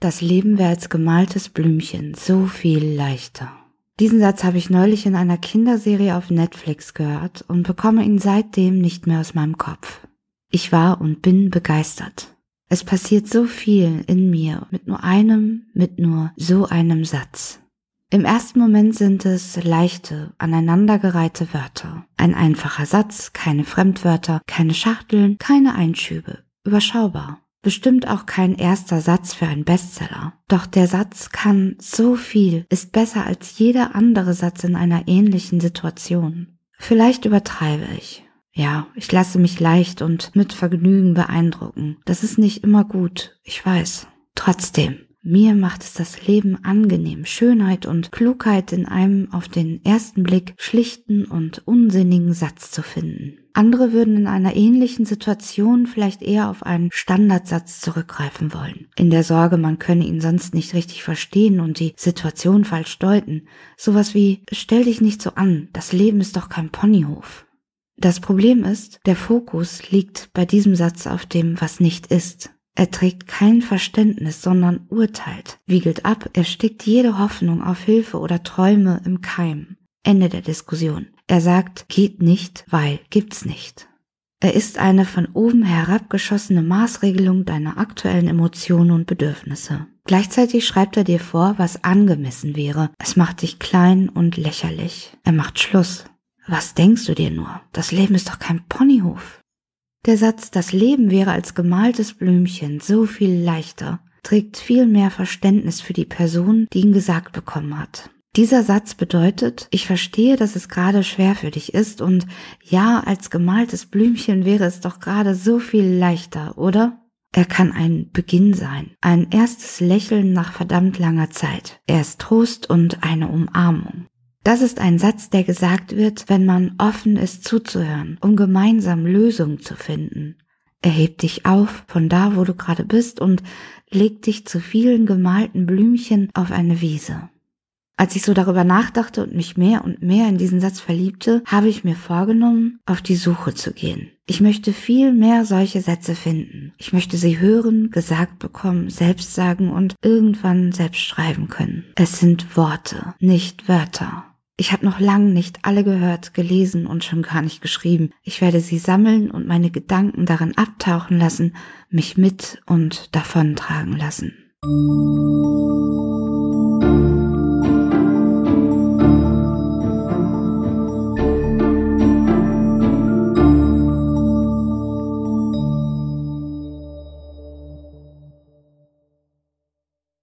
das Leben wäre als gemaltes Blümchen so viel leichter. Diesen Satz habe ich neulich in einer Kinderserie auf Netflix gehört und bekomme ihn seitdem nicht mehr aus meinem Kopf. Ich war und bin begeistert. Es passiert so viel in mir mit nur einem, mit nur so einem Satz. Im ersten Moment sind es leichte, aneinandergereihte Wörter. Ein einfacher Satz, keine Fremdwörter, keine Schachteln, keine Einschübe. Überschaubar. Bestimmt auch kein erster Satz für einen Bestseller. Doch der Satz kann so viel, ist besser als jeder andere Satz in einer ähnlichen Situation. Vielleicht übertreibe ich. Ja, ich lasse mich leicht und mit Vergnügen beeindrucken. Das ist nicht immer gut, ich weiß. Trotzdem, mir macht es das Leben angenehm, Schönheit und Klugheit in einem auf den ersten Blick schlichten und unsinnigen Satz zu finden. Andere würden in einer ähnlichen Situation vielleicht eher auf einen Standardsatz zurückgreifen wollen, in der Sorge, man könne ihn sonst nicht richtig verstehen und die Situation falsch deuten. Sowas wie, stell dich nicht so an, das Leben ist doch kein Ponyhof. Das Problem ist, der Fokus liegt bei diesem Satz auf dem, was nicht ist. Er trägt kein Verständnis, sondern urteilt, wiegelt ab, erstickt jede Hoffnung auf Hilfe oder Träume im Keim. Ende der Diskussion. Er sagt, geht nicht, weil gibt's nicht. Er ist eine von oben herabgeschossene Maßregelung deiner aktuellen Emotionen und Bedürfnisse. Gleichzeitig schreibt er dir vor, was angemessen wäre. Es macht dich klein und lächerlich. Er macht Schluss. Was denkst du dir nur? Das Leben ist doch kein Ponyhof. Der Satz, das Leben wäre als gemaltes Blümchen so viel leichter, trägt viel mehr Verständnis für die Person, die ihn gesagt bekommen hat. Dieser Satz bedeutet, ich verstehe, dass es gerade schwer für dich ist und ja, als gemaltes Blümchen wäre es doch gerade so viel leichter, oder? Er kann ein Beginn sein, ein erstes Lächeln nach verdammt langer Zeit. Er ist Trost und eine Umarmung. Das ist ein Satz, der gesagt wird, wenn man offen ist zuzuhören, um gemeinsam Lösungen zu finden. Er hebt dich auf von da, wo du gerade bist und legt dich zu vielen gemalten Blümchen auf eine Wiese. Als ich so darüber nachdachte und mich mehr und mehr in diesen Satz verliebte, habe ich mir vorgenommen, auf die Suche zu gehen. Ich möchte viel mehr solche Sätze finden. Ich möchte sie hören, gesagt bekommen, selbst sagen und irgendwann selbst schreiben können. Es sind Worte, nicht Wörter. Ich habe noch lang nicht alle gehört, gelesen und schon gar nicht geschrieben. Ich werde sie sammeln und meine Gedanken darin abtauchen lassen, mich mit und davontragen lassen.